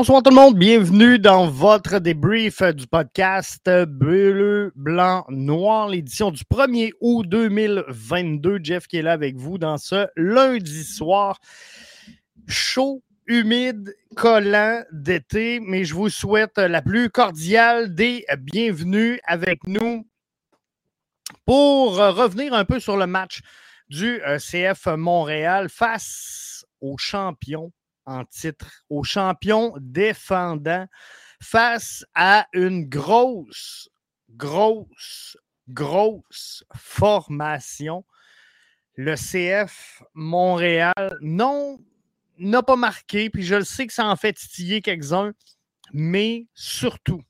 Bonsoir tout le monde, bienvenue dans votre débrief du podcast Bleu, Blanc, Noir, l'édition du 1er août 2022. Jeff qui est là avec vous dans ce lundi soir chaud, humide, collant d'été, mais je vous souhaite la plus cordiale des bienvenues avec nous pour revenir un peu sur le match du euh, CF Montréal face aux champions en titre, aux champions défendants face à une grosse, grosse, grosse formation. Le CF Montréal, n'a pas marqué, puis je le sais que ça en fait titiller quelques-uns, mais surtout,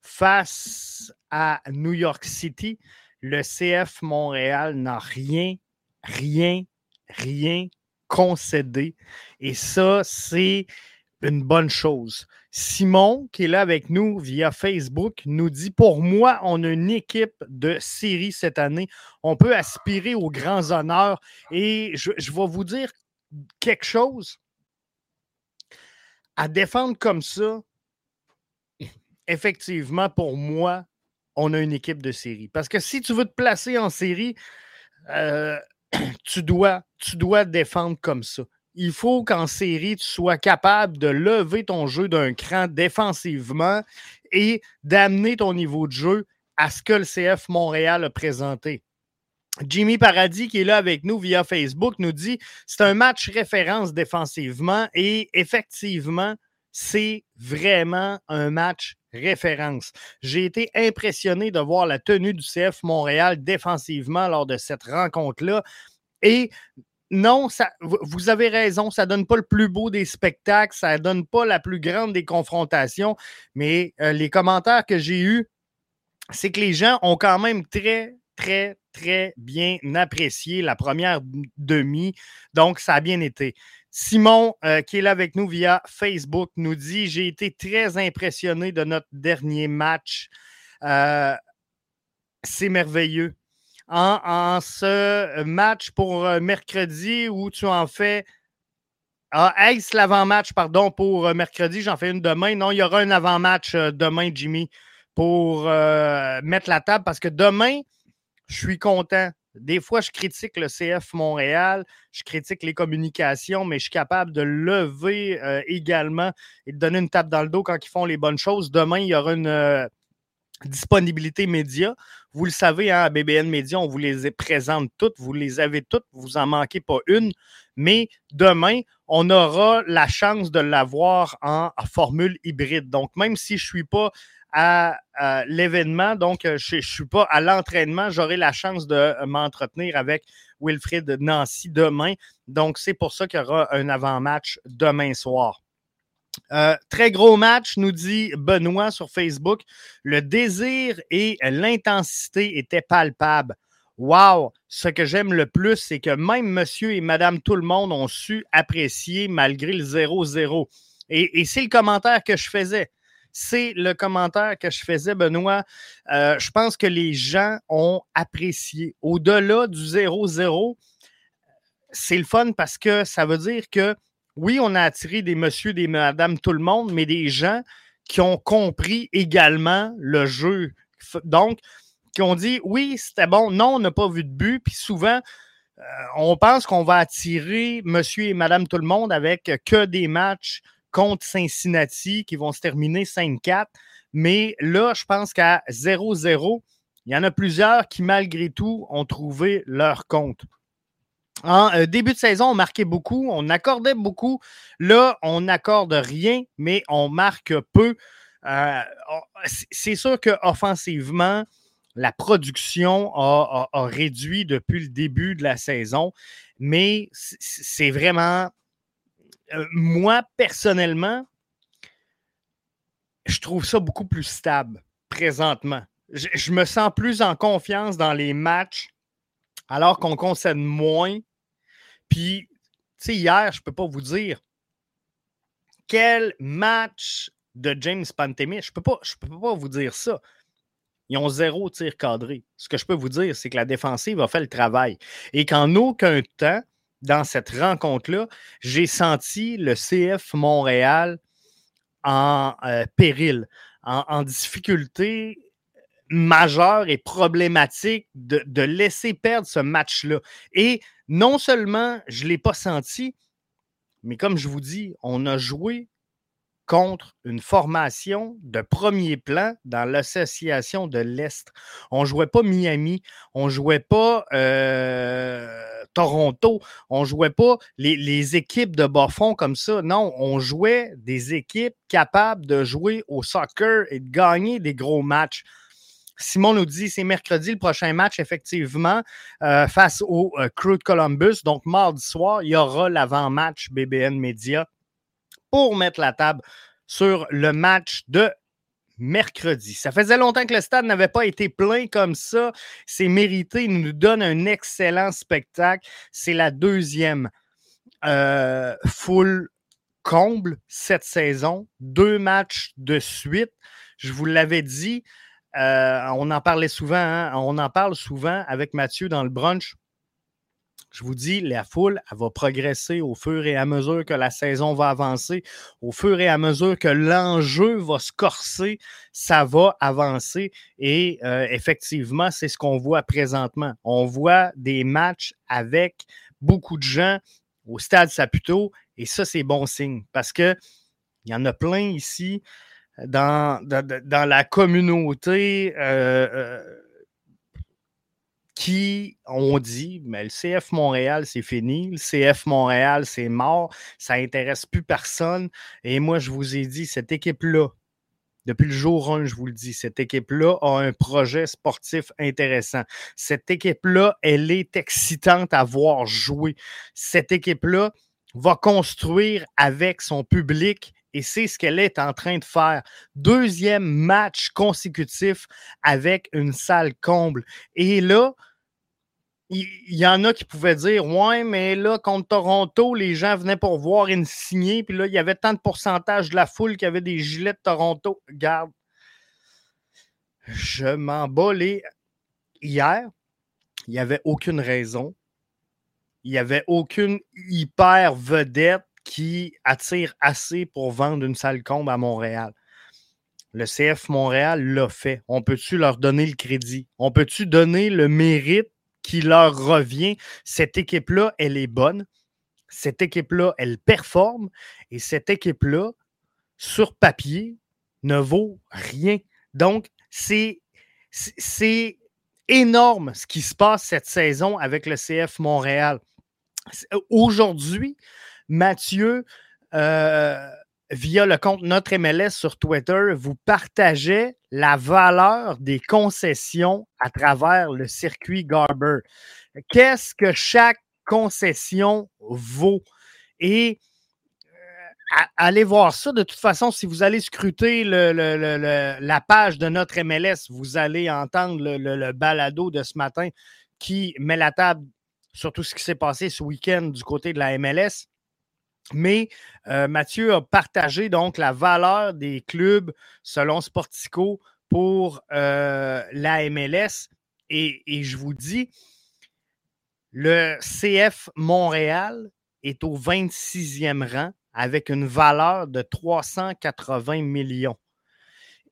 face à New York City, le CF Montréal n'a rien, rien, rien concédé. Et ça, c'est une bonne chose. Simon, qui est là avec nous via Facebook, nous dit Pour moi, on a une équipe de série cette année. On peut aspirer aux grands honneurs. Et je, vais vous dire quelque chose. À défendre comme ça, effectivement, pour moi, on a une équipe de série. Parce que si tu veux te placer en série, euh, tu, dois, dois défendre comme ça. Il faut qu'en série, tu sois capable de lever ton jeu d'un cran défensivement et d'amener ton niveau de jeu à ce que le CF Montréal a présenté. Jimmy Paradis, qui est là avec nous via Facebook, nous dit c'est un match référence défensivement et effectivement, c'est vraiment un match référence. J'ai été impressionné de voir la tenue du CF Montréal défensivement lors de cette rencontre-là. Et non, vous avez raison, ça ne donne pas le plus beau des spectacles, ça ne donne pas la plus grande des confrontations, mais euh, les commentaires que j'ai eus, c'est que les gens ont quand même très, très, très bien apprécié la première demi. Donc, ça a bien été. Simon, euh, qui est là avec nous via Facebook, nous dit J'ai été très impressionné de notre dernier match. Euh, c'est merveilleux. En, ce match pour euh, mercredi où tu en fais. Ah, est l'avant-match, pardon, pour mercredi? J'en fais une demain. Non, il y aura un avant-match demain, Jimmy, pour mettre la table parce que demain, je suis content. Des fois, je critique le CF Montréal, je critique les communications, mais je suis capable de lever euh, également et de donner une tape dans le dos quand ils font les bonnes choses. Demain, il y aura une euh, disponibilité média. Vous le savez, hein, à BBN Média, on vous les présente toutes, vous les avez toutes, vous en manquez pas une. Mais demain, on aura la chance de l'avoir en, formule hybride. Donc, même si je ne suis pas à, l'événement. Donc, euh, je ne suis pas à l'entraînement. J'aurai la chance de euh, m'entretenir avec Wilfrid Nancy demain. Donc, c'est pour ça qu'il y aura un avant-match demain soir. Euh, très gros match, nous dit Benoît sur Facebook. Le désir et l'intensité étaient palpables. Wow! Ce que j'aime le plus, c'est que même monsieur et madame tout le monde ont su apprécier malgré le 0-0. et c'est le commentaire que je faisais c'est le commentaire que je faisais, Benoît. Euh, je pense que les gens ont apprécié. Au-delà du 0-0, c'est le fun parce que ça veut dire que oui, on a attiré des monsieur, des madame, tout le monde, mais des gens qui ont compris également le jeu. Donc, qui ont dit oui, c'était bon, non, on n'a pas vu de but. Puis souvent, euh, on pense qu'on va attirer monsieur et madame tout le monde avec que des matchs contre Cincinnati qui vont se terminer 5-4. Mais là, je pense qu'à 0-0, il y en a plusieurs qui, malgré tout, ont trouvé leur compte. Euh, début de saison, on marquait beaucoup, on accordait beaucoup. Là, on n'accorde rien, mais on marque peu. Euh, c'est sûr qu'offensivement, la production a, réduit depuis le début de la saison, mais c'est vraiment euh, moi, personnellement, je trouve ça beaucoup plus stable présentement. Je, me sens plus en confiance dans les matchs alors qu'on concède moins. Puis, tu sais, hier, je ne peux pas vous dire quel match de James Pantémis. Je ne peux, pas, peux pas vous dire ça. Ils ont zéro tir cadré. Ce que je peux vous dire, c'est que la défensive a fait le travail et qu'en aucun temps, dans cette rencontre-là, j'ai senti le CF Montréal en euh, péril, en, difficulté majeure et problématique de, de laisser perdre ce match-là. Et non seulement je ne l'ai pas senti, mais comme je vous dis, on a joué contre une formation de premier plan dans l'association de l'Est. On ne jouait pas Miami, on ne jouait pas euh, Toronto, on ne jouait pas les, équipes de bas fond comme ça. Non, on jouait des équipes capables de jouer au soccer et de gagner des gros matchs. Simon nous dit c'est mercredi le prochain match, effectivement, euh, face au euh, Crew de Columbus. Donc, mardi soir, il y aura l'avant-match BBN Media pour mettre la table sur le match de mercredi. Ça faisait longtemps que le stade n'avait pas été plein comme ça. C'est mérité. Il nous donne un excellent spectacle. C'est la deuxième euh, full comble cette saison. Deux matchs de suite. Je vous l'avais dit. Euh, on en parlait souvent. Hein. On en parle souvent avec Mathieu dans le brunch. Je vous dis, la foule, elle va progresser au fur et à mesure que la saison va avancer, au fur et à mesure que l'enjeu va se corser, ça va avancer. Et euh, effectivement, c'est ce qu'on voit présentement. On voit des matchs avec beaucoup de gens au stade Saputo, et ça, c'est bon signe parce que il y en a plein ici dans, la communauté. Euh, euh, qui ont dit mais le CF Montréal, c'est fini, le CF Montréal, c'est mort, ça n'intéresse plus personne. Et moi, je vous ai dit, cette équipe-là, depuis le jour 1, je vous le dis, cette équipe-là a un projet sportif intéressant. Cette équipe-là, elle est excitante à voir jouer. Cette équipe-là va construire avec son public et c'est ce qu'elle est en train de faire. Deuxième match consécutif avec une salle comble. Et là, il y, en a qui pouvaient dire Ouais, mais là, contre Toronto, les gens venaient pour voir une signée, puis là, il y avait tant de pourcentage de la foule qui avait des gilets de Toronto. Garde, je m'en bats les. Hier, il n'y avait aucune raison. Il n'y avait aucune hyper vedette qui attire assez pour vendre une salle combe à Montréal. Le CF Montréal l'a fait. On peut-tu leur donner le crédit? On peut-tu donner le mérite qui leur revient? Cette équipe-là, elle est bonne. Cette équipe-là, elle performe. Et cette équipe-là, sur papier, ne vaut rien. Donc, c'est, c'est énorme ce qui se passe cette saison avec le CF Montréal. Aujourd'hui, Mathieu, euh, via le compte Notre MLS sur Twitter, vous partagez la valeur des concessions à travers le circuit Garber. Qu'est-ce que chaque concession vaut? Et euh, allez voir ça. De toute façon, si vous allez scruter la page de notre MLS, vous allez entendre le, balado de ce matin qui met la table sur tout ce qui s'est passé ce week-end du côté de la MLS. Mais euh, Mathieu a partagé donc la valeur des clubs selon Sportico pour euh, la MLS. Et, je vous dis, le CF Montréal est au 26e rang avec une valeur de 380 millions.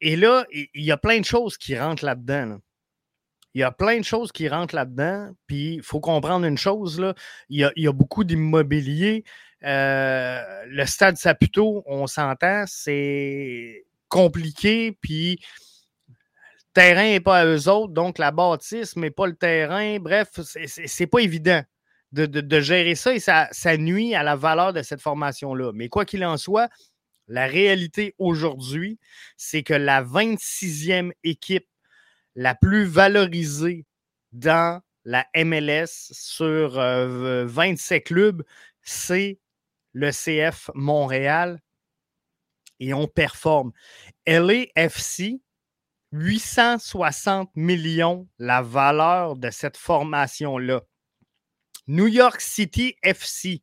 Et là, il y a plein de choses qui rentrent là-dedans. Il y a plein de choses qui rentrent là-dedans. Puis il faut comprendre une chose. Il, y a, beaucoup d'immobilier. Euh, le stade Saputo, on s'entend, c'est compliqué. Puis le terrain n'est pas à eux autres, donc la bâtisse, mais pas le terrain. Bref, c'est pas évident. De, gérer ça et ça, nuit à la valeur de cette formation-là. Mais quoi qu'il en soit, la réalité aujourd'hui, c'est que la 26e équipe la plus valorisée dans la MLS sur 27 euh, clubs, c'est le CF Montréal et on performe. LAFC, 860 millions la valeur de cette formation-là. New York City FC,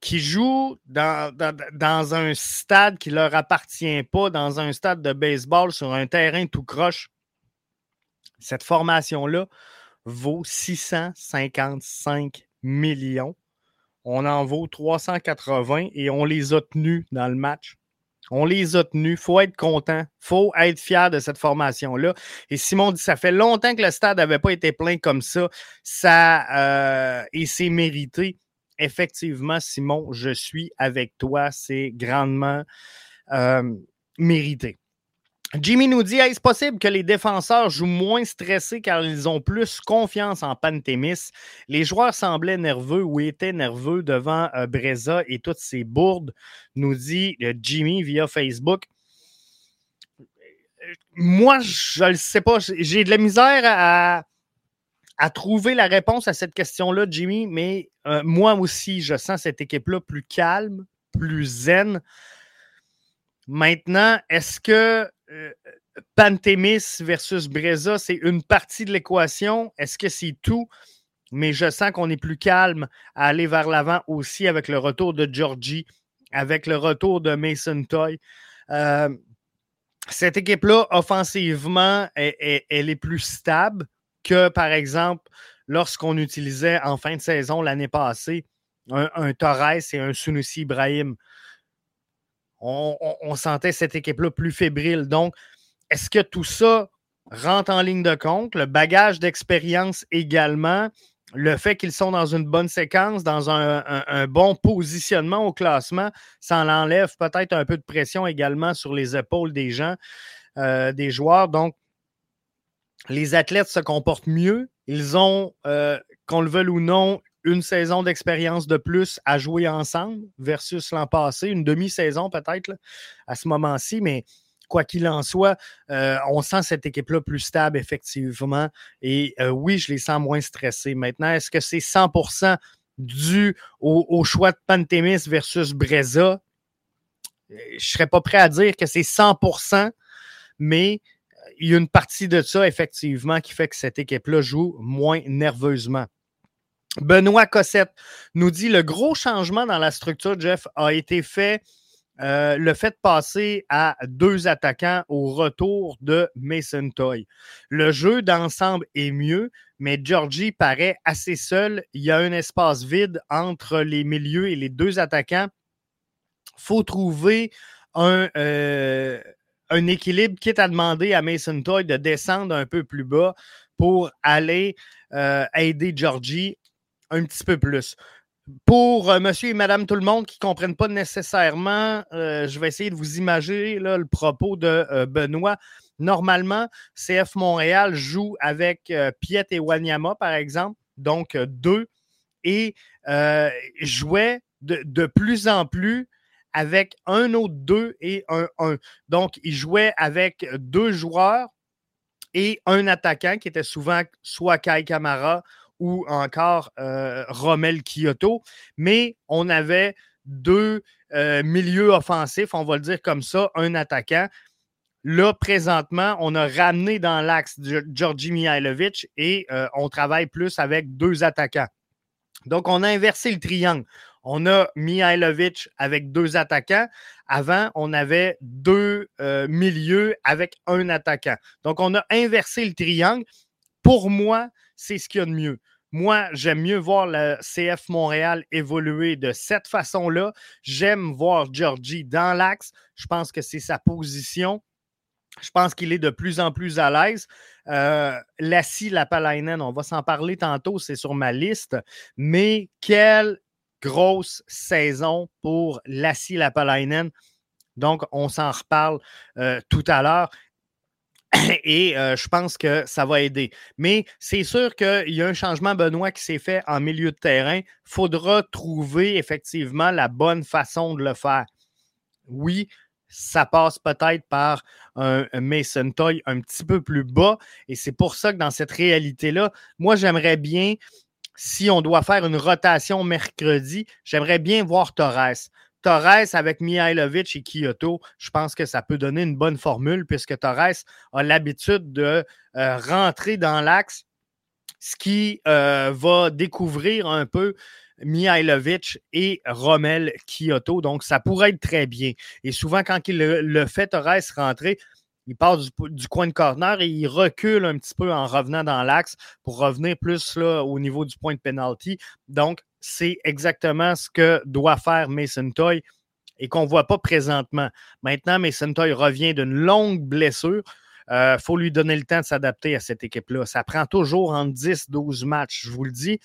qui joue dans, dans, un stade qui ne leur appartient pas, dans un stade de baseball sur un terrain tout croche, cette formation-là vaut 655 millions. On en vaut 380 et on les a tenus dans le match. On les a tenus. Il faut être content. Il faut être fier de cette formation-là. Et Simon dit ça fait longtemps que le stade n'avait pas été plein comme ça. ça euh, et c'est mérité. Effectivement, Simon, je suis avec toi. C'est grandement euh, mérité. Jimmy nous dit Est-ce possible que les défenseurs jouent moins stressés car ils ont plus confiance en Pantémis Les joueurs semblaient nerveux ou étaient nerveux devant euh, Breza et toutes ses bourdes, nous dit euh, Jimmy via Facebook. Moi, je ne sais pas. J'ai de la misère à, à, trouver la réponse à cette question-là, Jimmy, mais euh, moi aussi, je sens cette équipe-là plus calme, plus zen. Maintenant, est-ce que euh, Pantémis versus Breza, c'est une partie de l'équation. Est-ce que c'est tout? Mais je sens qu'on est plus calme à aller vers l'avant aussi avec le retour de Georgie, avec le retour de Mason Toy. Euh, cette équipe-là, offensivement, elle, est plus stable que, par exemple, lorsqu'on utilisait en fin de saison l'année passée un, Torres et un Sunusi Ibrahim on, sentait cette équipe-là plus fébrile. Donc, est-ce que tout ça rentre en ligne de compte? Le bagage d'expérience également, le fait qu'ils sont dans une bonne séquence, dans un, bon positionnement au classement, ça enlève peut-être un peu de pression également sur les épaules des gens, euh, des joueurs. Donc, les athlètes se comportent mieux. Ils ont, euh, qu'on le veuille ou non, une saison d'expérience de plus à jouer ensemble versus l'an passé, une demi-saison peut-être à ce moment-ci, mais quoi qu'il en soit, euh, on sent cette équipe-là plus stable, effectivement. Et euh, oui, je les sens moins stressés. Maintenant, est-ce que c'est 100% dû au, choix de Pantémis versus Breza? Euh, je ne serais pas prêt à dire que c'est 100%, mais il y a une partie de ça, effectivement, qui fait que cette équipe-là joue moins nerveusement. Benoît Cossette nous dit le gros changement dans la structure, Jeff, a été fait. Euh, le fait de passer à deux attaquants au retour de Mason Toy. Le jeu d'ensemble est mieux, mais Georgie paraît assez seul. Il y a un espace vide entre les milieux et les deux attaquants. Il faut trouver un, euh, un équilibre, quitte à demander à Mason Toy de descendre un peu plus bas pour aller euh, aider Georgie un petit peu plus. Pour euh, monsieur et madame tout le monde qui ne comprennent pas nécessairement, euh, je vais essayer de vous imaginer le propos de euh, Benoît. Normalement, CF Montréal joue avec Piet et Wanyama, par exemple, donc deux, et jouait de, de, plus en plus avec un autre deux et un un. Donc, il jouait avec deux joueurs et un attaquant qui était souvent soit Kai Kamara ou encore euh, Romel Kyoto, mais on avait deux euh, milieux offensifs, on va le dire comme ça, un attaquant. Là, présentement, on a ramené dans l'axe Georgi Mihailovic et euh, on travaille plus avec deux attaquants. Donc, on a inversé le triangle. On a Mihailovic avec deux attaquants. Avant, on avait deux milieux avec un attaquant. Donc, on a inversé le triangle. Pour moi, c'est ce qu'il y a de mieux. Moi, j'aime mieux voir le CF Montréal évoluer de cette façon-là. J'aime voir Georgie dans l'axe. Je pense que c'est sa position. Je pense qu'il est de plus en plus à l'aise. Euh, Lassie Lapalainen, on va s'en parler tantôt, c'est sur ma liste. Mais quelle grosse saison pour Lassie Lapalainen. Donc, on s'en reparle euh, tout à l'heure. Et euh, je pense que ça va aider. Mais c'est sûr qu'il y a un changement, Benoît, qui s'est fait en milieu de terrain. Il faudra trouver effectivement la bonne façon de le faire. Oui, ça passe peut-être par un, Mason Toy un petit peu plus bas. Et c'est pour ça que dans cette réalité-là, moi, j'aimerais bien, si on doit faire une rotation mercredi, j'aimerais bien voir Torres. Torres avec Mihailovic et Kyoto, je pense que ça peut donner une bonne formule puisque Torres a l'habitude de euh, rentrer dans l'axe, ce qui euh, va découvrir un peu Mihailovic et Rommel Kyoto. Donc, ça pourrait être très bien. Et souvent, quand il le, fait Torres rentrer, il passe du, coin de corner et il recule un petit peu en revenant dans l'axe pour revenir plus au niveau du point de penalty. Donc, c'est exactement ce que doit faire Mason Toy et qu'on ne voit pas présentement. Maintenant, Mason Toy revient d'une longue blessure. Il euh, faut lui donner le temps de s'adapter à cette équipe-là. Ça prend toujours en 10-12 matchs, je vous le dis,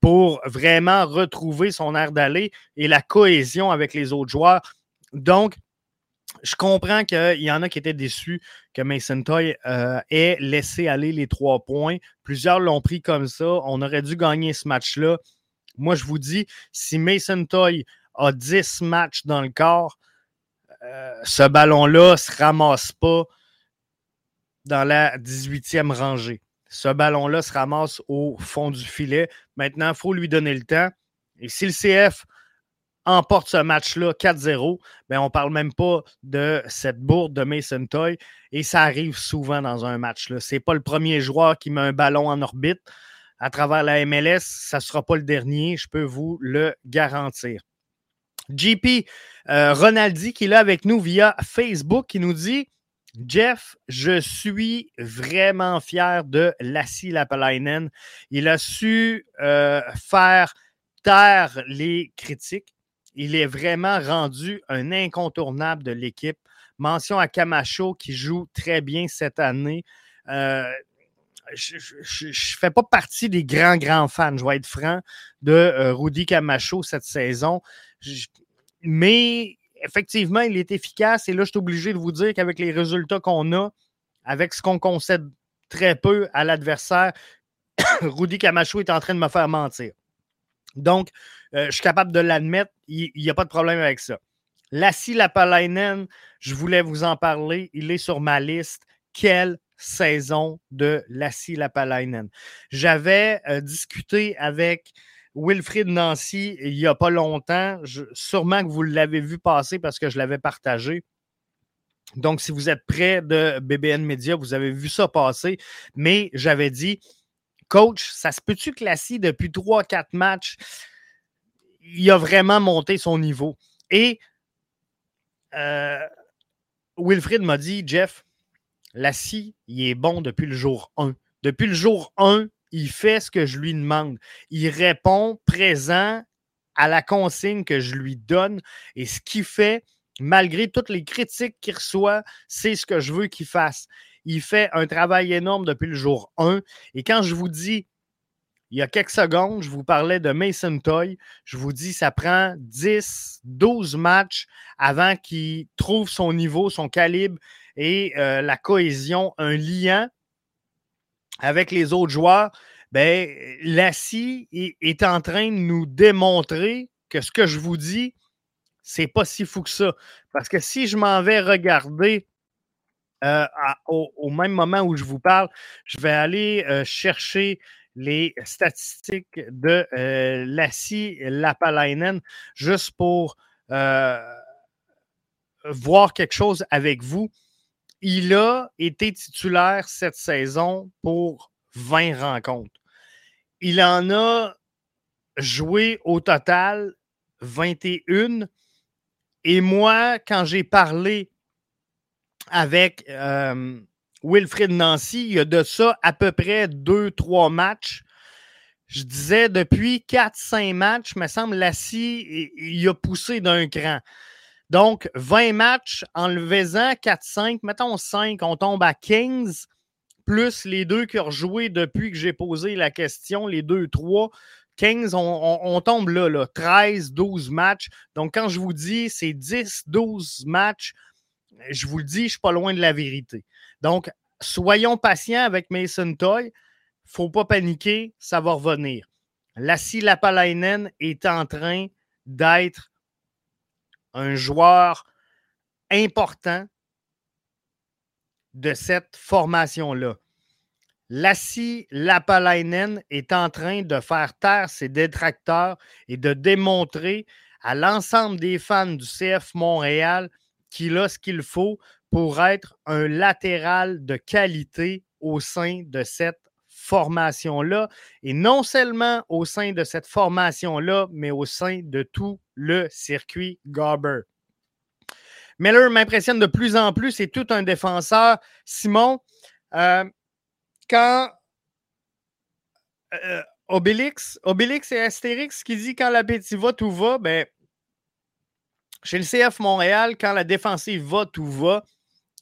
pour vraiment retrouver son air d'aller et la cohésion avec les autres joueurs. Donc, je comprends qu'il y en a qui étaient déçus que Mason Toy euh, ait laissé aller les trois points. Plusieurs l'ont pris comme ça. On aurait dû gagner ce match-là. Moi, je vous dis, si Mason Toy a 10 matchs dans le corps, euh, ce ballon-là ne se ramasse pas dans la 18e rangée. Ce ballon-là se ramasse au fond du filet. Maintenant, il faut lui donner le temps. Et si le CF emporte ce match-là 4-0, ben on ne parle même pas de cette bourde de Mason Toy. Et ça arrive souvent dans un match. Ce n'est pas le premier joueur qui met un ballon en orbite à travers la MLS. Ça ne sera pas le dernier, je peux vous le garantir. JP euh, Ronaldi qui est là avec nous via Facebook qui nous dit Jeff, je suis vraiment fier de Lassie Lapalainen. Il a su euh, faire taire les critiques. Il est vraiment rendu un incontournable de l'équipe. Mention à Camacho qui joue très bien cette année. Euh, je ne fais pas partie des grands, grands fans, je vais être franc, de euh, Rudy Camacho cette saison. mais effectivement, il est efficace. Et là, je suis obligé de vous dire qu'avec les résultats qu'on a, avec ce qu'on concède très peu à l'adversaire, Rudy Camacho est en train de me faire mentir. Donc, euh, je suis capable de l'admettre. Il n'y a pas de problème avec ça. Lassie Lapalainen, je voulais vous en parler. Il est sur ma liste. Quelle saison de Lassie Lapalainen. J'avais euh, discuté avec Wilfried Nancy il n'y a pas longtemps. sûrement que vous l'avez vu passer parce que je l'avais partagé. Donc, si vous êtes près de BBN Media, vous avez vu ça passer. Mais j'avais dit, coach, ça se peut-tu que Lassie, depuis 3-4 matchs, il a vraiment monté son niveau? Et euh, m'a dit, Jeff, Lassie, il est bon depuis le jour 1. Depuis le jour 1, il fait ce que je lui demande. Il répond présent à la consigne que je lui donne et ce qu'il fait, malgré toutes les critiques qu'il reçoit, c'est ce que je veux qu'il fasse. Il fait un travail énorme depuis le jour 1. Et quand je vous dis, il y a quelques secondes, je vous parlais de Mason Toy, je vous dis, ça prend 10, 12 matchs avant qu'il trouve son niveau, son calibre et euh, la cohésion, un lien avec les autres joueurs, ben, Lassie est, en train de nous démontrer que ce que je vous dis, c'est pas si fou que ça. Parce que si je m'en vais regarder euh, au, même moment où je vous parle, je vais aller euh, chercher les statistiques de Lassie Lapalainen juste pour voir quelque chose avec vous il a été titulaire cette saison pour 20 rencontres. Il en a joué au total 21. Et moi, quand j'ai parlé avec euh, Wilfrid Nancy, il y a de ça à peu près 2-3 matchs. Je disais depuis 4-5 matchs, me semble, Lassie, il a poussé d'un cran. Donc, 20 matchs, enlevez-en 4-5, mettons 5, on tombe à 15, plus les deux qui ont joué depuis que j'ai posé la question, les deux, trois. 15, on, tombe là, là, 13, 12 matchs. Donc, quand je vous dis c'est 10, 12 matchs, je vous le dis, je ne suis pas loin de la vérité. Donc, soyons patients avec Mason Toy. Il ne faut pas paniquer, ça va revenir. Lassie Lapalainen est en train d'être un joueur important de cette formation-là. Lassie Lapalainen est en train de faire taire ses détracteurs et de démontrer à l'ensemble des fans du CF Montréal qu'il a ce qu'il faut pour être un latéral de qualité au sein de cette formation-là. Et non seulement au sein de cette formation-là, mais au sein de tout le circuit Garber. Miller m'impressionne de plus en plus. C'est tout un défenseur. Simon, euh, quand euh, Obélix, Obélix et Astérix qui dit quand l'appétit va, tout va, ben, chez le CF Montréal, quand la défensive va, tout va.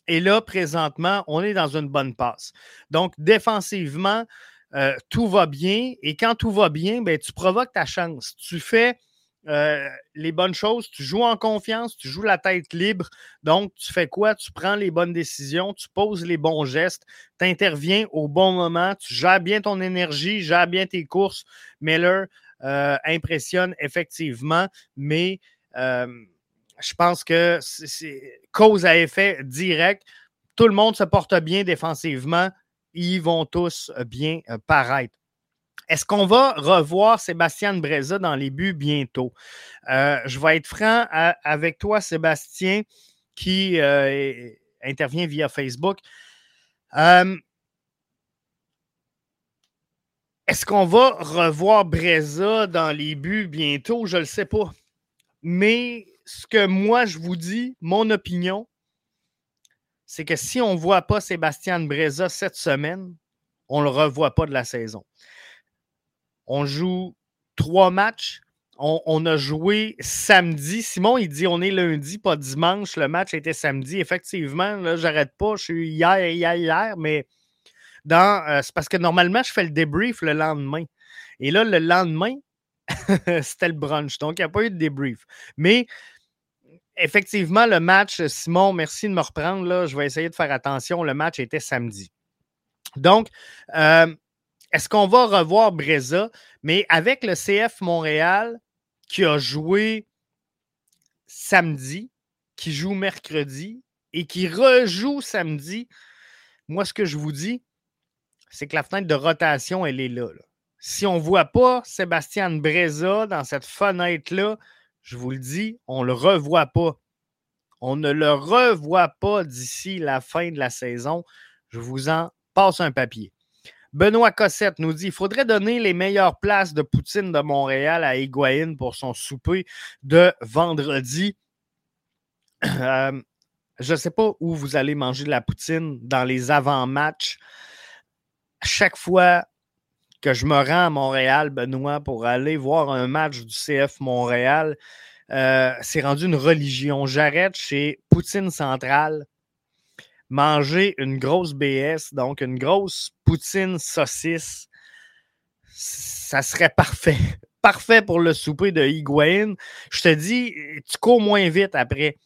Et là, présentement, on est dans une bonne passe. Donc, défensivement, euh, tout va bien. Et quand tout va bien, ben, tu provoques ta chance. Tu fais euh, les bonnes choses, tu joues en confiance, tu joues la tête libre. Donc, tu fais quoi? Tu prends les bonnes décisions, tu poses les bons gestes, tu interviens au bon moment, tu gères bien ton énergie, gères bien tes courses. Miller euh, impressionne effectivement, mais je pense que c'est cause à effet direct. Tout le monde se porte bien défensivement. Ils vont tous bien paraître. Est-ce qu'on va revoir Sébastien Breza dans les buts bientôt? Euh, je vais être franc avec toi, Sébastien, qui euh, intervient via Facebook. Euh, est-ce qu'on va revoir Breza dans les buts bientôt? Je ne le sais pas. Mais ce que moi, je vous dis, mon opinion, c'est que si on ne voit pas Sébastien Breza cette semaine, on ne le revoit pas de la saison. On joue trois matchs. On, a joué samedi. Simon, il dit on est lundi, pas dimanche. Le match était samedi. Effectivement, là, j'arrête pas. Je suis hier, hier, hier, mais dans, euh, c'est parce que normalement, je fais le débrief le lendemain. Et là, le lendemain, c'était le brunch. Donc, il n'y a pas eu de débrief. Mais effectivement, le match, Simon, merci de me reprendre. Je vais essayer de faire attention. Le match était samedi. Donc, euh, est-ce qu'on va revoir Breza? Mais avec le CF Montréal qui a joué samedi, qui joue mercredi et qui rejoue samedi, moi, ce que je vous dis, c'est que la fenêtre de rotation, elle est là. Si on ne voit pas Sébastien Breza dans cette fenêtre-là, je vous le dis, on ne le revoit pas. On ne le revoit pas d'ici la fin de la saison. Je vous en passe un papier. Benoît Cossette nous dit il faudrait donner les meilleures places de poutine de Montréal à Higuain pour son souper de vendredi. Euh, je ne sais pas où vous allez manger de la poutine dans les avant-matchs. Chaque fois que je me rends à Montréal, Benoît, pour aller voir un match du CF Montréal, euh, c'est rendu une religion. J'arrête chez Poutine Centrale manger une grosse BS, donc une grosse poutine saucisse, ça serait parfait. Parfait pour le souper de Higuain. Je te dis, tu cours moins vite après.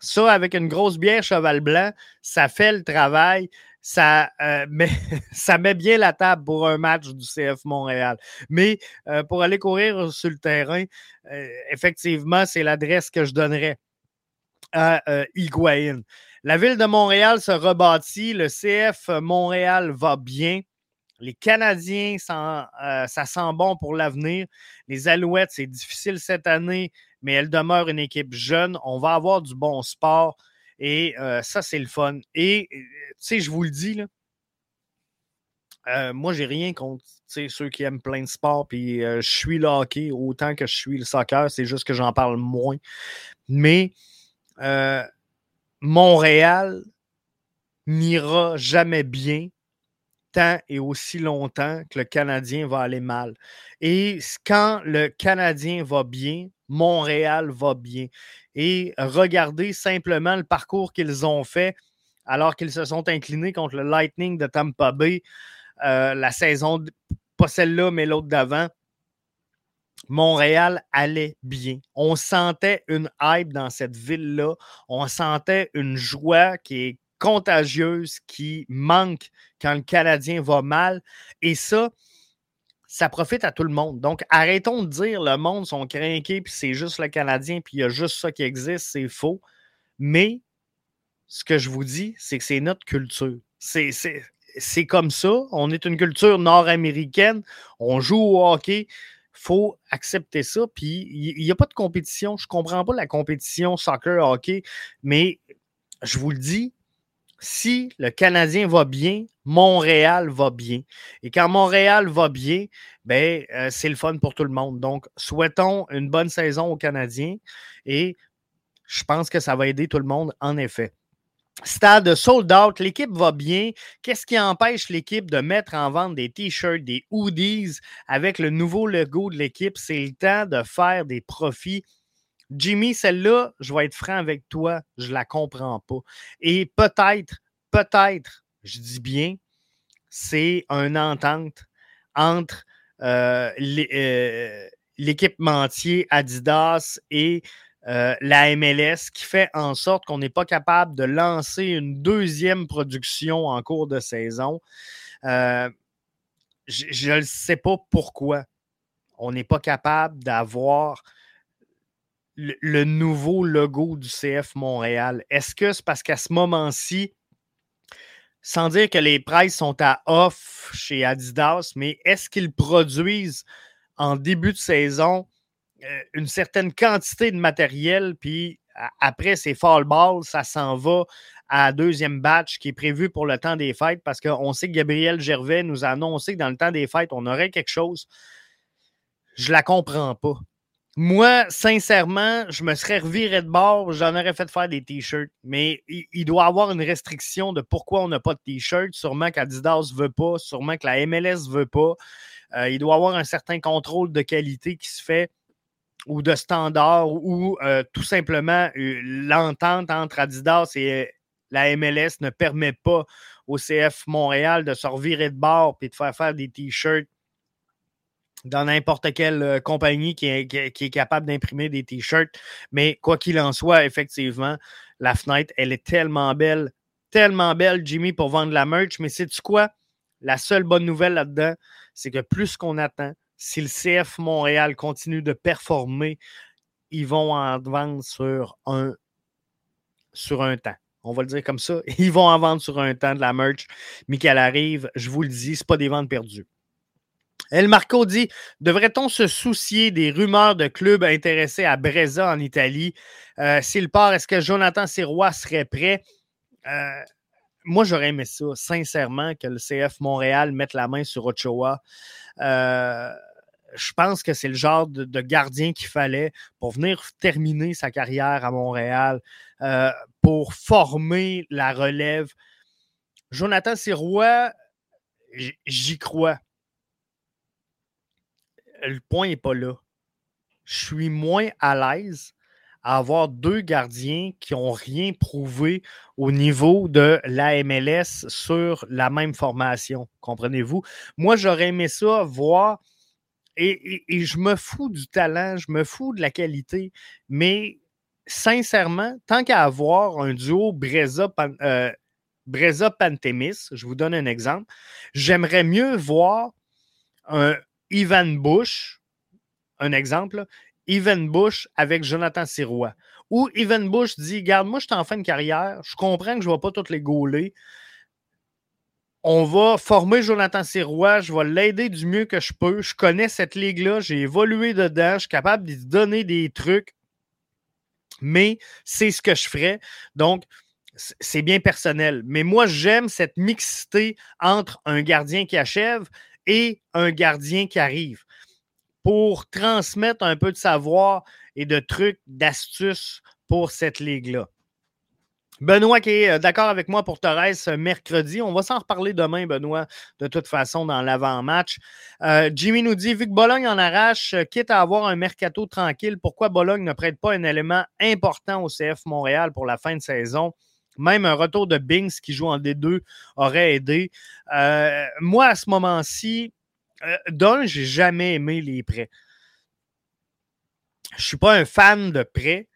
Ça, avec une grosse bière cheval blanc, ça fait le travail. Ça, euh, met, ça met bien la table pour un match du CF Montréal. Mais euh, pour aller courir sur le terrain, euh, effectivement, c'est l'adresse que je donnerais à Higuain. La ville de Montréal se rebâtit. Le CF Montréal va bien. Les Canadiens, ça sent bon pour l'avenir. Les Alouettes, c'est difficile cette année, mais elles demeurent une équipe jeune. On va avoir du bon sport et euh, ça, c'est le fun. Et, euh, tu sais, je vous le dis, là, euh, moi, j'ai rien contre ceux qui aiment plein de sports, puis je suis le hockey autant que je suis le soccer, c'est juste que j'en parle moins. Mais Montréal n'ira jamais bien tant et aussi longtemps que le Canadien va aller mal. Et quand le Canadien va bien, Montréal va bien. Et regardez simplement le parcours qu'ils ont fait alors qu'ils se sont inclinés contre le Lightning de Tampa Bay euh, la saison, pas celle-là, mais l'autre d'avant. Montréal allait bien. On sentait une hype dans cette ville-là. On sentait une joie qui est contagieuse, qui manque quand le Canadien va mal. Et ça, ça profite à tout le monde. Donc, arrêtons de dire le monde sont craqués, puis c'est juste le Canadien, puis il y a juste ça qui existe. C'est faux. Mais ce que je vous dis, c'est que c'est notre culture. C'est comme ça. On est une culture nord-américaine. On joue au hockey faut accepter ça. Puis il n'y a pas de compétition. Je ne comprends pas la compétition soccer-hockey, mais je vous le dis, si le Canadien va bien, Montréal va bien. Et quand Montréal va bien, ben, euh, c'est le fun pour tout le monde. Donc, souhaitons une bonne saison aux Canadiens et Je pense que ça va aider tout le monde, en effet. Stade sold out, l'équipe va bien. Qu'est-ce qui empêche l'équipe de mettre en vente des t-shirts, des hoodies avec le nouveau logo de l'équipe? C'est le temps de faire des profits. Jimmy, celle-là, je vais être franc avec toi, je la comprends pas. Et peut-être, peut-être, je dis bien, c'est une entente entre euh, euh, l'équipementier Adidas et euh, la MLS qui fait en sorte qu'on n'est pas capable de lancer une deuxième production en cours de saison. Euh, je ne sais pas pourquoi on n'est pas capable d'avoir le, nouveau logo du CF Montréal. Est-ce que c'est parce qu'à ce moment-ci, sans dire que les prices sont à off chez Adidas, mais est-ce qu'ils produisent en début de saison euh, une certaine quantité de matériel, puis après ces fall balls, ça s'en va à deuxième batch qui est prévu pour le temps des fêtes? Parce qu'on sait que Gabriel Gervais nous a annoncé que dans le temps des fêtes, on aurait quelque chose. Je la comprends pas. Moi, sincèrement, je me serais reviré de bord, j'en aurais fait faire des t-shirts. Mais il, doit y avoir une restriction de pourquoi on n'a pas de t-shirts. Sûrement qu'Adidas ne veut pas, sûrement que la MLS ne veut pas. Euh, il doit avoir un certain contrôle de qualité qui se fait ou de standard ou euh, tout simplement euh, l'entente entre Adidas et la MLS ne permet pas au CF Montréal de se revirer de bord et de faire faire des t-shirts dans n'importe quelle euh, compagnie qui est, capable d'imprimer des t-shirts. Mais quoi qu'il en soit, effectivement, la fenêtre, elle est tellement belle, tellement belle, Jimmy, pour vendre la merch. Mais c'est tu quoi? La seule bonne nouvelle là-dedans, c'est que plus qu'on attend, si le CF Montréal continue de performer, ils vont en vendre sur un, temps. On va le dire comme ça. Ils vont en vendre sur un temps de la merch. Michael arrive, je vous le dis, ce pas des ventes perdues. El Marco dit Devrait-on se soucier des rumeurs de clubs intéressés à Breza en Italie? Euh, S'il part, est-ce que Jonathan Sirois serait prêt? Euh, Moi, j'aurais aimé ça, sincèrement, que le CF Montréal mette la main sur Ochoa. Euh, je pense que c'est le genre de, gardien qu'il fallait pour venir terminer sa carrière à Montréal, pour former la relève. Jonathan Sirois, j'y crois. Le point n'est pas là. Je suis moins à l'aise à avoir deux gardiens qui n'ont rien prouvé au niveau de la MLS sur la même formation. Comprenez-vous? Moi, j'aurais aimé ça voir et, je me fous du talent, je me fous de la qualité, mais sincèrement, tant qu'à avoir un duo Breza-Pantémis, euh, je vous donne un exemple, j'aimerais mieux voir un Ivan Bush, un exemple, Ivan Bush avec Jonathan Sirois. Ou Ivan Bush dit Garde, moi, je suis en fin de carrière, je comprends que je ne vais pas toutes les gauler, on va former Jonathan Sirois, je vais l'aider du mieux que je peux. Je connais cette ligue-là, j'ai évolué dedans, je suis capable de donner des trucs, mais c'est ce que je ferais. Donc, c'est bien personnel. Mais moi, j'aime cette mixité entre un gardien qui achève et un gardien qui arrive pour transmettre un peu de savoir et de trucs, d'astuces pour cette ligue-là. Benoît qui est euh, d'accord avec moi pour Torres mercredi. On va s'en reparler demain, Benoît, de toute façon, dans l'avant-match. Euh, Jimmy nous dit vu que Bologne en arrache, euh, quitte à avoir un mercato tranquille, pourquoi Bologne ne prête pas un élément important au CF Montréal pour la fin de saison? Même un retour de Bings qui joue en D2 aurait aidé. moi, à ce moment-ci, d'un, j'ai jamais aimé les prêts. Je ne suis pas un fan de prêts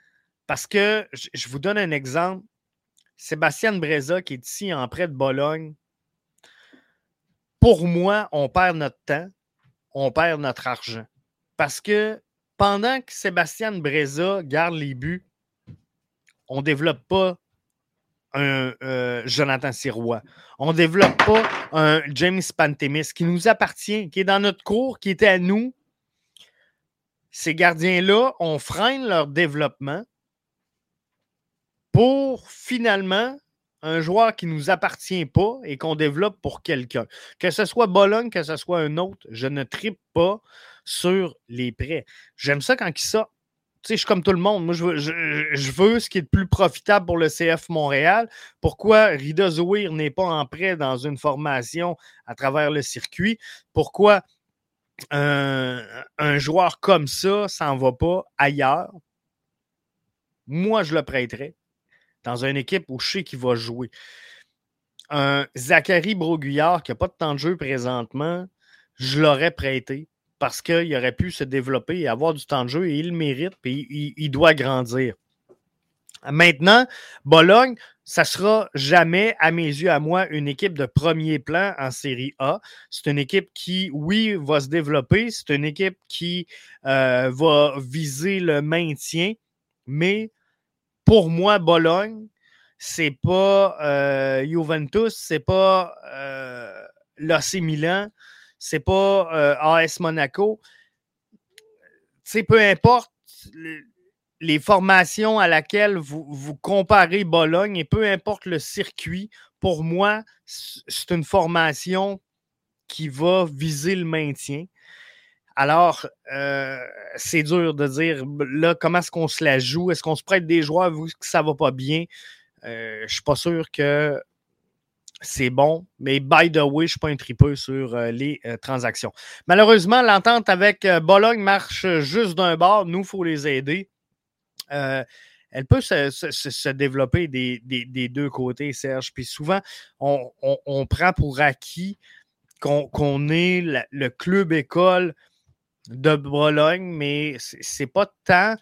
parce que je vous donne un exemple Sébastien Breza, qui est ici en prêt de Bologne, pour moi, on perd notre temps, on perd notre argent. Parce que pendant que Sébastien Breza garde les buts, on ne développe pas un euh, Jonathan Sirois. On ne développe pas un James Pantemis qui nous appartient, qui est dans notre cours, qui était à nous. Ces gardiens-là, on freine leur développement pour finalement un joueur qui ne nous appartient pas et qu'on développe pour quelqu'un. Que ce soit Bologne, que ce soit un autre, je ne tripe pas sur les prêts. J'aime ça quand il sort. Je suis comme tout le monde. Moi, je veux, ce qui est le plus profitable pour le CF Montréal. Pourquoi Rida Zouir n'est pas en prêt dans une formation à travers le circuit? Pourquoi un, un joueur comme ça s'en va pas ailleurs? Moi, je le prêterais dans une équipe où je sais qu'il va jouer. Un Zachary Broguillard qui n'a pas de temps de jeu présentement, je l'aurais prêté parce qu'il aurait pu se développer et avoir du temps de jeu et il le mérite et il, doit grandir. Maintenant, Bologne, ça sera jamais, à mes yeux, à moi, une équipe de premier plan en Série A. C'est une équipe qui, oui, va se développer. C'est une équipe qui euh, va viser le maintien. Mais pour moi, Bologne, c'est pas euh, Juventus, c'est pas euh, l'AC Milan, c'est pas euh, AS Monaco. peu importe les formations à laquelle vous, vous, comparez Bologne et peu importe le circuit, pour moi, c'est une formation qui va viser le maintien. Alors, euh, c'est dur de dire là comment est-ce qu'on se la joue? Est-ce qu'on se prête des joueurs vu que ça ne va pas bien? Euh, je ne suis pas sûr que c'est bon, mais by the way, je ne suis pas un tripeux sur euh, les euh, transactions. Malheureusement, l'entente avec euh, Bologne marche juste d'un bord. Nous, il faut les aider. elle peut se, développer des, deux côtés, Serge. Puis souvent, on, prend pour acquis qu'on est le club école de Bologne, mais c'est pas tant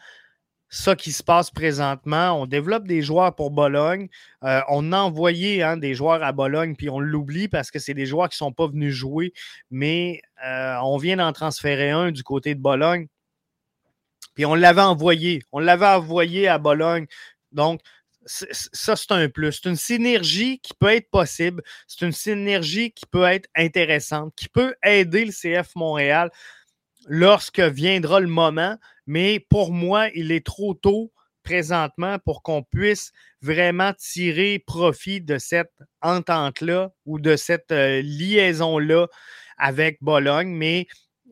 ça qui se passe présentement. On développe des joueurs pour Bologne. Euh, on a envoyé hein, des joueurs à Bologne, puis on l'oublie parce que c'est des joueurs qui ne sont pas venus jouer, mais euh, on vient d'en transférer un du côté de Bologne. Puis on l'avait envoyé. On l'avait envoyé à Bologne. Donc, ça, c'est un plus. C'est une synergie qui peut être possible. C'est une synergie qui peut être intéressante, qui peut aider le CF Montréal lorsque viendra le moment. Mais pour moi, il est trop tôt présentement pour qu'on puisse vraiment tirer profit de cette entente-là ou de cette euh, liaison-là avec Bologne. Mais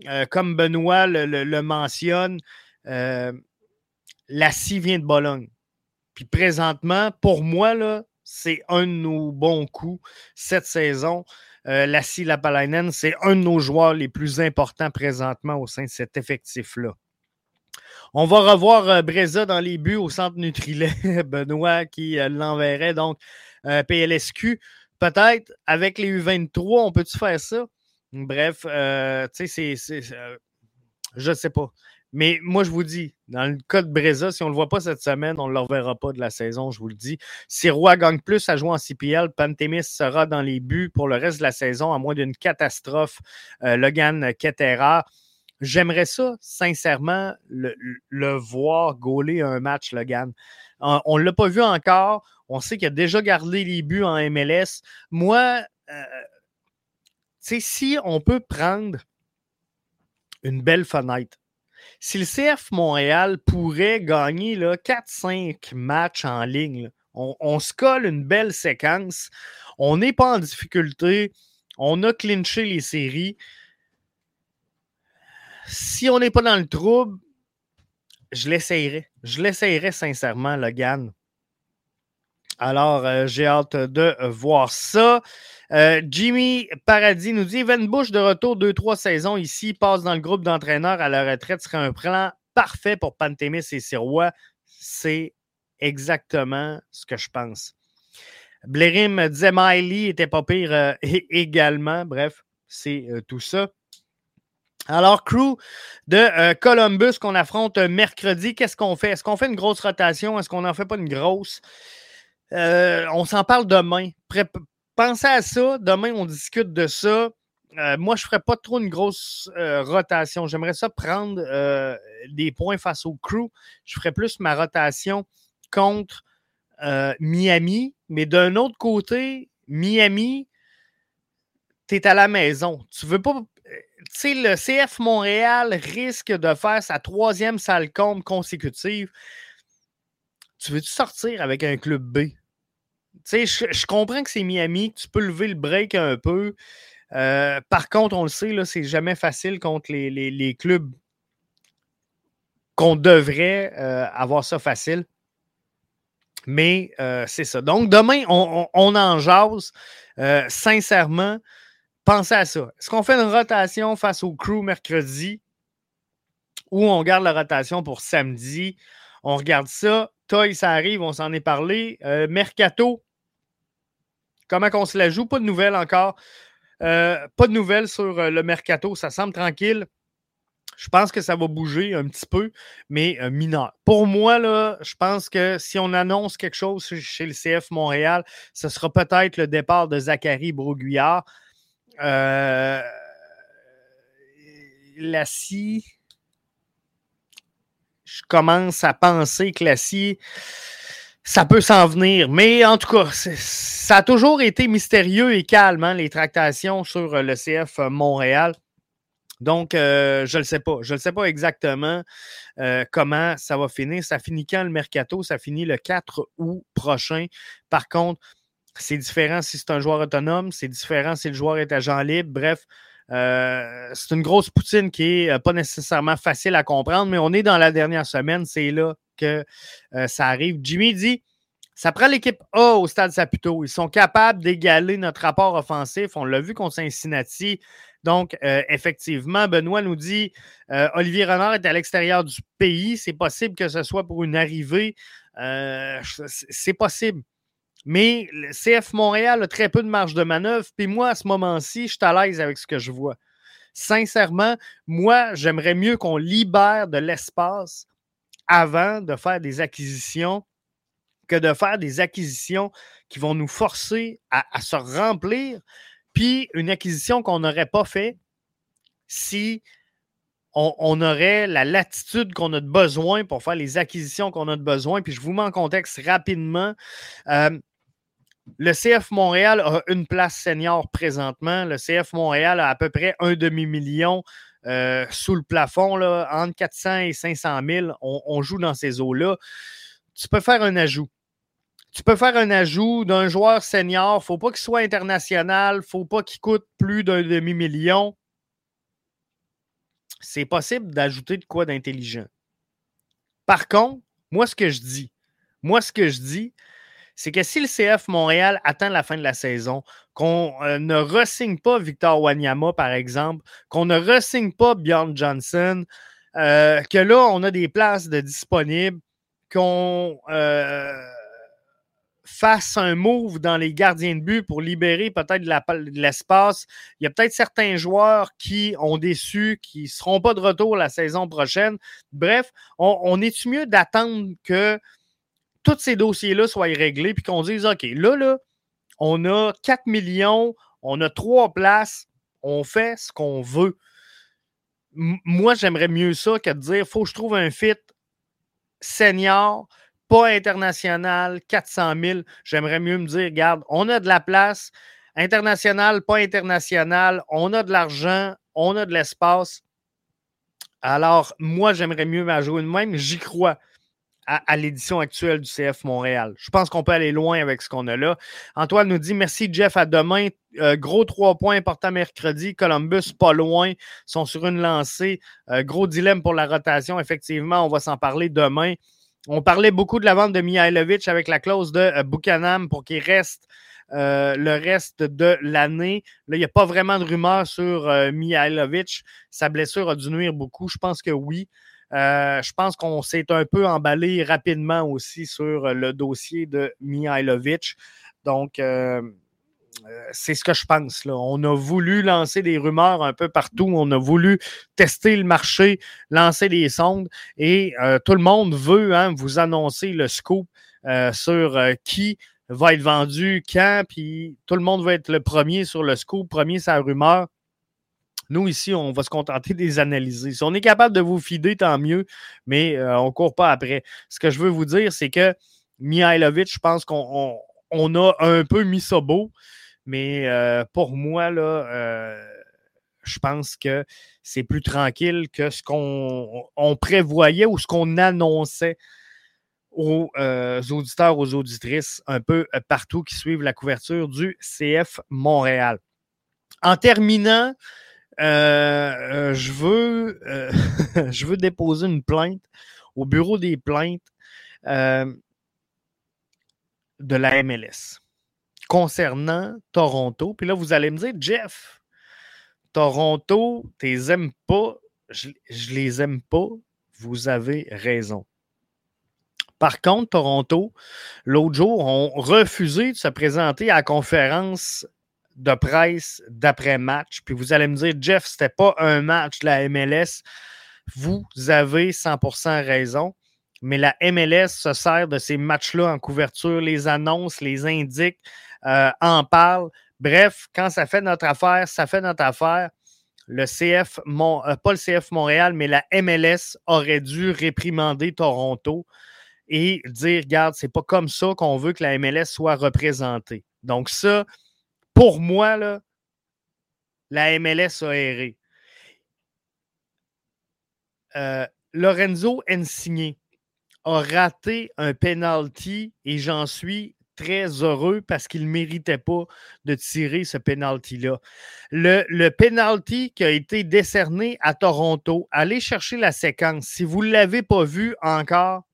euh, comme Benoît le, mentionne, euh, la scie vient de Bologne. Puis présentement, pour moi, c'est un de nos bons coups cette saison. Euh, Lassie Lapalainen, c'est un de nos joueurs les plus importants présentement au sein de cet effectif-là. On va revoir euh, Breza dans les buts au centre Nutrilet. Benoît qui euh, l'enverrait. Donc, euh, PLSQ, peut-être avec les U23, on peut-tu faire ça? Bref, tu sais, c'est. je ne sais pas. Mais moi, je vous dis, dans le cas de Breza, si on ne le voit pas cette semaine, on ne le reverra pas de la saison, je vous le dis. Si Roy gagne plus à jouer en CPL, Pantémis sera dans les buts pour le reste de la saison, à moins d'une catastrophe. Logan Ketera. J'aimerais ça, sincèrement, le, voir gauler un match, Logan. On ne l'a pas vu encore. On sait qu'il a déjà gardé les buts en MLS. Moi, euh, tu sais, si on peut prendre une belle fenêtre, si le CF Montréal pourrait gagner 4-5 matchs en ligne, on, se colle une belle séquence, on n'est pas en difficulté, on a clinché les séries si on n'est pas dans le trouble, je l'essayerai. Je l'essayerai sincèrement, Logan. Alors, euh, j'ai hâte de voir ça. Euh, Jimmy Paradis nous dit Evan Bush de retour 2-3 saisons ici, passe dans le groupe d'entraîneurs à la retraite, serait un plan parfait pour Pantémis et Sirois. C'est exactement ce que je pense. Blérim disait Miley était pas pire euh, également. Bref, c'est tout ça. Alors, crew de euh, Columbus qu'on affronte mercredi, qu'est-ce qu'on fait? Est-ce qu'on fait une grosse rotation? Est-ce qu'on n'en fait pas une grosse? Euh, on s'en parle demain. Pensez à ça. Demain, on discute de ça. Euh, moi, je ne ferais pas trop une grosse rotation. J'aimerais ça prendre des points face au crew. Je ferais plus ma rotation contre Miami. Mais d'un autre côté, Miami, tu es à la maison. Tu veux pas sais, le CF Montréal risque de faire sa troisième salle comble consécutive. Tu veux-tu sortir avec un club B? Sais, je, comprends que c'est Miami, tu peux lever le break un peu. Euh, par contre, on le sait, c'est jamais facile contre les, les, clubs qu'on devrait avoir ça facile. Mais c'est ça. Donc, demain, on, en jase. sincèrement, pensez à ça. Est-ce qu'on fait une rotation face au crew mercredi ou on garde la rotation pour samedi? On regarde ça. Toy, ça arrive, on s'en est parlé. Mercato, comment on se la joue? Pas de nouvelles encore. pas de nouvelles sur le mercato. Ça semble tranquille. Je pense que ça va bouger un petit peu, mais euh, mineur. Pour moi, là, je pense que si on annonce quelque chose chez le CF Montréal, ce sera peut-être le départ de Zachary Broguillard. Euh, Lassie, je commence à penser que Lassie, ça peut s'en venir. Mais en tout cas, ça a toujours été mystérieux et calme, hein, les tractations sur le CF Montréal. Donc, euh, je ne le sais pas. Je ne sais pas exactement euh, comment ça va finir. Ça finit quand le mercato? Ça finit le 4 août prochain. Par contre, c'est différent si c'est un joueur autonome, c'est différent si le joueur est agent libre. Bref, euh, c'est une grosse poutine qui n'est pas nécessairement facile à comprendre, mais on est dans la dernière semaine. C'est là que ça arrive. Jimmy dit ça prend l'équipe A au stade Saputo. Ils sont capables d'égaler notre rapport offensif. On l'a vu contre Cincinnati. Donc, euh, effectivement, Benoît nous dit euh, Olivier Renard est à l'extérieur du pays. C'est possible que ce soit pour une arrivée. Euh, c'est possible. Mais CF Montréal a très peu de marge de manœuvre. Puis moi, à ce moment-ci, je suis à l'aise avec ce que je vois. Sincèrement, moi, j'aimerais mieux qu'on libère de l'espace avant de faire des acquisitions que de faire des acquisitions qui vont nous forcer à se remplir puis une acquisition qu'on n'aurait pas fait si on, aurait la latitude qu'on a de besoin pour faire les acquisitions qu'on a de besoin. Puis je vous mets en contexte rapidement. Euh, le CF Montréal a une place senior présentement. Le CF Montréal a à peu près un demi-million euh, sous le plafond, entre 400 et 500 000. on joue dans ces eaux-là. Tu peux faire un ajout tu peux faire un ajout d'un joueur senior. Il ne faut pas qu'il soit international. Il ne faut pas qu'il coûte plus d'un demi-million. C'est possible d'ajouter de quoi d'intelligent. Par contre, moi, ce que je dis, moi, ce que je dis, c'est que si le CF Montréal attend la fin de la saison, qu'on euh, ne ressigne pas Victor Wanyama, par exemple, qu'on ne ressigne pas Bjorn Johnson, euh, que là, on a des places de disponibles, qu'on. Euh, fasse un move dans les gardiens de but pour libérer peut-être de l'espace. Il y a peut-être certains joueurs qui ont déçu, qui ne seront pas de retour la saison prochaine. Bref, on, est-tu mieux d'attendre que tous ces dossiers-là soient réglés puis qu'on dise OK, là, là, on a 4 millions, on a trois places, on fait ce qu'on veut. moi, j'aimerais mieux ça que de dire faut que je trouve un fit senior pas international, 400 000. J'aimerais mieux me dire, regarde, on a de la place, international, pas international, on a de l'argent, on a de l'espace. Alors, moi, j'aimerais mieux jouer de même. J'y crois à, l'édition actuelle du CF Montréal. Je pense qu'on peut aller loin avec ce qu'on a là. Antoine nous dit merci Jeff, à demain. Euh, gros trois points importants mercredi. Columbus pas loin, sont sur une lancée. Euh, gros dilemme pour la rotation. Effectivement, on va s'en parler demain. On parlait beaucoup de la vente de Mihailovic avec la clause de euh, Buchanan pour qu'il reste le reste de l'année. Là, il n'y a pas vraiment de rumeur sur euh, Mihailovic. Sa blessure a dû nuire beaucoup. Je pense que oui. Je pense qu'on s'est un peu emballé rapidement aussi sur le dossier de Mihailovic. Donc, euh, c'est ce que je pense. On a voulu lancer des rumeurs un peu partout. On a voulu tester le marché, lancer des sondes et euh, tout le monde veut hein, vous annoncer le scoop euh, sur qui va être vendu, quand, puis tout le monde va être le premier sur le scoop, premier sa rumeur. Nous, ici, on va se contenter des analyser. Si on est capable de vous fider, tant mieux, mais on ne court pas après. Ce que je veux vous dire, c'est que Mihailovic, je pense qu'on a un peu mis ça beau. Mais euh, pour moi, là, euh, je pense que c'est plus tranquille que ce qu'on prévoyait ou ce qu'on annonçait aux euh, auditeurs, aux auditrices un peu partout qui suivent la couverture du CF Montréal. En terminant, je veux je veux déposer une plainte au bureau des plaintes euh, de la MLS concernant Toronto. Puis là, vous allez me dire, Jeff, Toronto, pas, je, je les aime pas. Vous avez raison. Par contre, Toronto, l'autre jour, ont refusé de se présenter à la conférence de presse d'après-match. Puis vous allez me dire, Jeff, c'était pas un match de la MLS. Vous avez 100% raison. Mais la MLS se sert de ces matchs-là en couverture, les annonces, les indique, euh, en parle. Bref, quand ça fait notre affaire, ça fait notre affaire. Le CF, euh, pas le CF Montréal, mais la MLS aurait dû réprimander Toronto et dire, regarde, c'est pas comme ça qu'on veut que la MLS soit représentée. Donc ça, pour moi, là, la MLS a erré. Euh, Lorenzo Ensigné a raté un penalty et j'en suis très heureux parce qu'il ne méritait pas de tirer ce penalty-là. Le, le penalty qui a été décerné à Toronto, allez chercher la séquence. Si vous ne l'avez pas vu encore,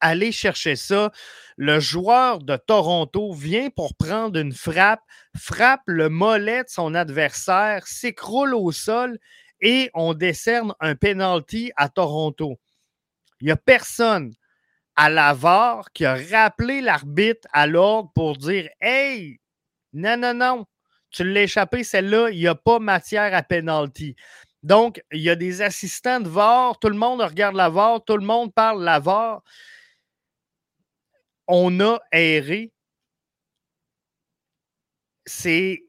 allez chercher ça. Le joueur de Toronto vient pour prendre une frappe, frappe le mollet de son adversaire, s'écroule au sol et on décerne un penalty à Toronto. Il n'y a personne à la qui a rappelé l'arbitre à l'ordre pour dire Hey, non, non, non, tu l'as échappé, celle-là, il n'y a pas matière à penalty. Donc, il y a des assistants de VAR, tout le monde regarde la VAR, tout le monde parle la VAR on a erré. C'est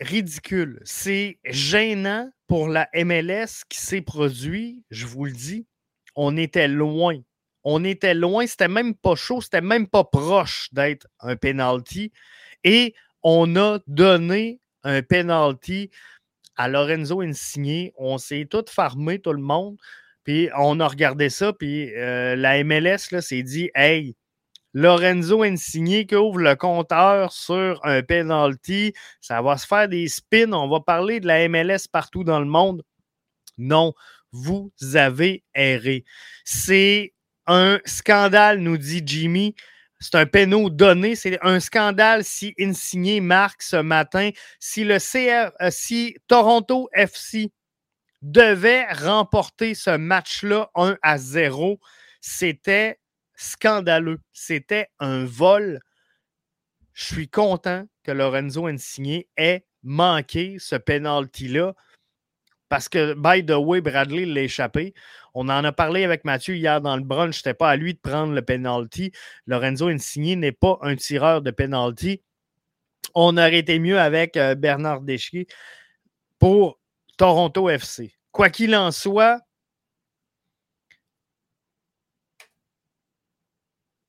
ridicule. C'est gênant pour la MLS qui s'est produit, je vous le dis. On était loin. On était loin. C'était même pas chaud. C'était même pas proche d'être un penalty. Et on a donné un penalty à Lorenzo Insigne. On s'est tout farmé, tout le monde. Puis on a regardé ça. Puis euh, la MLS s'est dit Hey, Lorenzo Insigne qui ouvre le compteur sur un penalty. Ça va se faire des spins. On va parler de la MLS partout dans le monde. Non, vous avez erré. C'est un scandale, nous dit Jimmy. C'est un péno donné. C'est un scandale si Insigné marque ce matin. Si le CR, euh, si Toronto FC devait remporter ce match-là 1 à 0, c'était scandaleux. C'était un vol. Je suis content que Lorenzo Insigne ait manqué ce penalty-là. Parce que, by the way, Bradley l'a échappé. On en a parlé avec Mathieu hier dans le brunch. C'était pas à lui de prendre le penalty. Lorenzo Insigne n'est pas un tireur de penalty. On aurait été mieux avec euh, Bernard Deschier pour Toronto FC. Quoi qu'il en soit,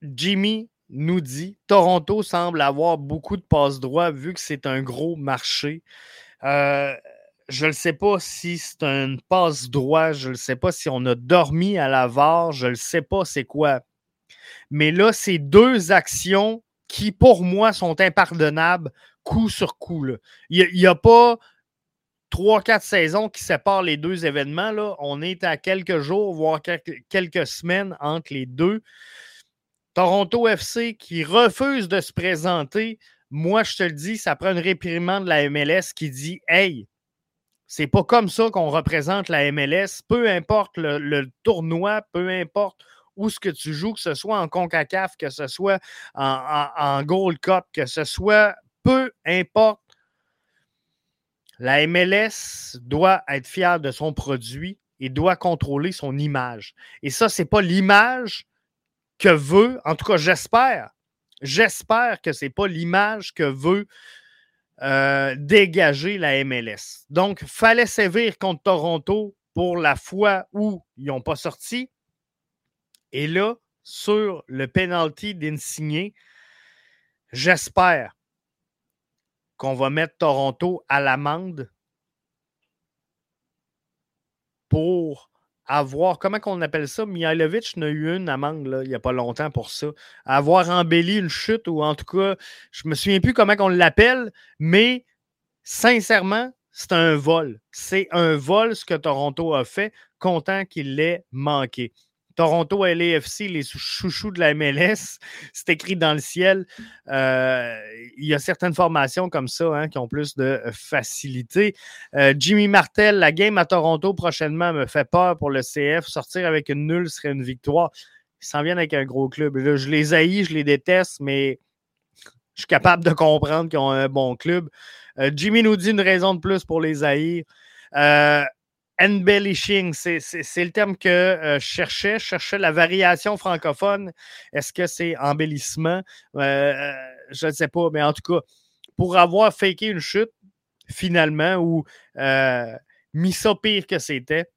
Jimmy nous dit Toronto semble avoir beaucoup de passes droits vu que c'est un gros marché. Euh, je ne sais pas si c'est un passe droit, je ne sais pas si on a dormi à la VAR, je ne sais pas c'est quoi. Mais là, c'est deux actions qui, pour moi, sont impardonnables coup sur coup. Il n'y a, pas trois, quatre saisons qui séparent les deux événements. On est à quelques jours, voire quelques semaines entre les deux. Toronto FC qui refuse de se présenter, moi, je te le dis, ça prend une réprimande de la MLS qui dit Hey, c'est pas comme ça qu'on représente la MLS. Peu importe le, tournoi, peu importe où ce que tu joues, que ce soit en CONCACAF, que ce soit en, en Gold Cup, que ce soit peu importe. La MLS doit être fière de son produit et doit contrôler son image. Et ça, ce n'est pas l'image que veut, en tout cas, j'espère, j'espère que ce n'est pas l'image que veut euh, dégager la MLS. Donc, fallait sévir contre Toronto pour la fois où ils n'ont pas sorti. Et là, sur le penalty d'Insigné, j'espère qu'on va mettre Toronto à l'amende pour avoir, comment qu'on appelle ça? Mihailovic n'a eu une amende là, il n'y a pas longtemps pour ça. Avoir embelli une chute, ou en tout cas, je ne me souviens plus comment on l'appelle, mais sincèrement, c'est un vol. C'est un vol ce que Toronto a fait, content qu'il l'ait manqué. Toronto LAFC, les chouchous de la MLS, c'est écrit dans le ciel. Euh, il y a certaines formations comme ça hein, qui ont plus de facilité. Euh, Jimmy Martel, la game à Toronto prochainement me fait peur pour le CF. Sortir avec une nulle serait une victoire. Ils s'en viennent avec un gros club. je les haïs, je les déteste, mais je suis capable de comprendre qu'ils ont un bon club. Euh, Jimmy nous dit une raison de plus pour les haïr. Euh, embellishing, c'est le terme que euh, je cherchais. Je cherchais la variation francophone. Est-ce que c'est embellissement? je ne sais pas, mais en tout cas, pour avoir faké une chute, finalement, ou mis ça pire que c'était,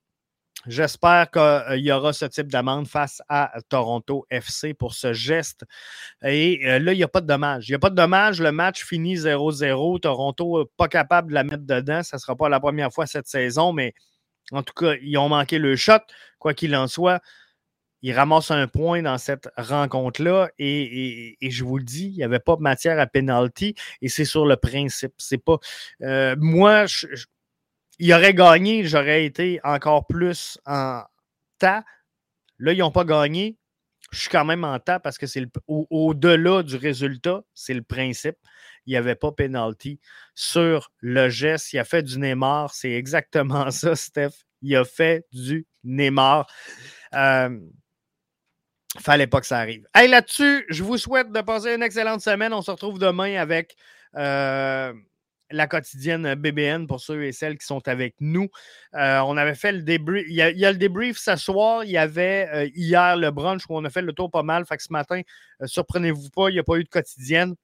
J'espère qu'il y aura ce type d'amende face à Toronto FC pour ce geste. Et euh, là, il n'y a pas de dommage. Il n'y a pas de dommage. Le match finit 0-0. Toronto pas capable de la mettre dedans. Ça ne sera pas la première fois cette saison, mais en tout cas, ils ont manqué le shot. Quoi qu'il en soit, ils ramassent un point dans cette rencontre-là. Et, je vous le dis, il n'y avait pas de matière à penalty. Et c'est sur le principe. C'est pas. Euh, moi, je aurait gagné, j'aurais été encore plus en tas. Là, ils n'ont pas gagné. Je suis quand même en tas parce que c'est au-delà du résultat, c'est le principe. Il n'y avait pas penalty sur le geste. Il a fait du Neymar. C'est exactement ça, Steph. Il a fait du Neymar. Euh, fallait pas que ça arrive. Hey, là-dessus, je vous souhaite de passer une excellente semaine. On se retrouve demain avec. Euh, la quotidienne BBN pour ceux et celles qui sont avec nous. Euh, on avait fait le débrief. Il y, a, le débrief ce soir. Il y avait euh, hier le brunch où on a fait le tour pas mal. Fait que ce matin, surprenez-vous pas, il n'y a pas eu de quotidienne.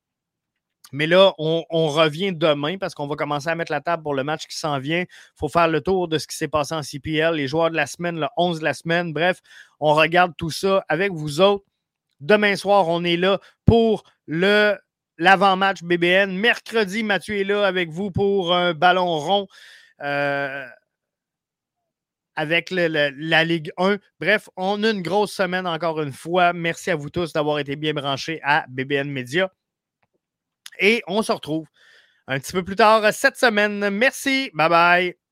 Mais là, on, revient demain parce qu'on va commencer à mettre la table pour le match qui s'en vient. Il faut faire le tour de ce qui s'est passé en CPL, les joueurs de la semaine, le 11 de la semaine. Bref, on regarde tout ça avec vous autres. Demain soir, on est là pour le l'avant-match BBN. Mercredi, Mathieu est là avec vous pour un ballon rond euh, avec la Ligue 1. Bref, on a une grosse semaine encore une fois. Merci à vous tous d'avoir été bien branchés à BBN Media. Et on se retrouve un petit peu plus tard cette semaine. Merci. Bye bye.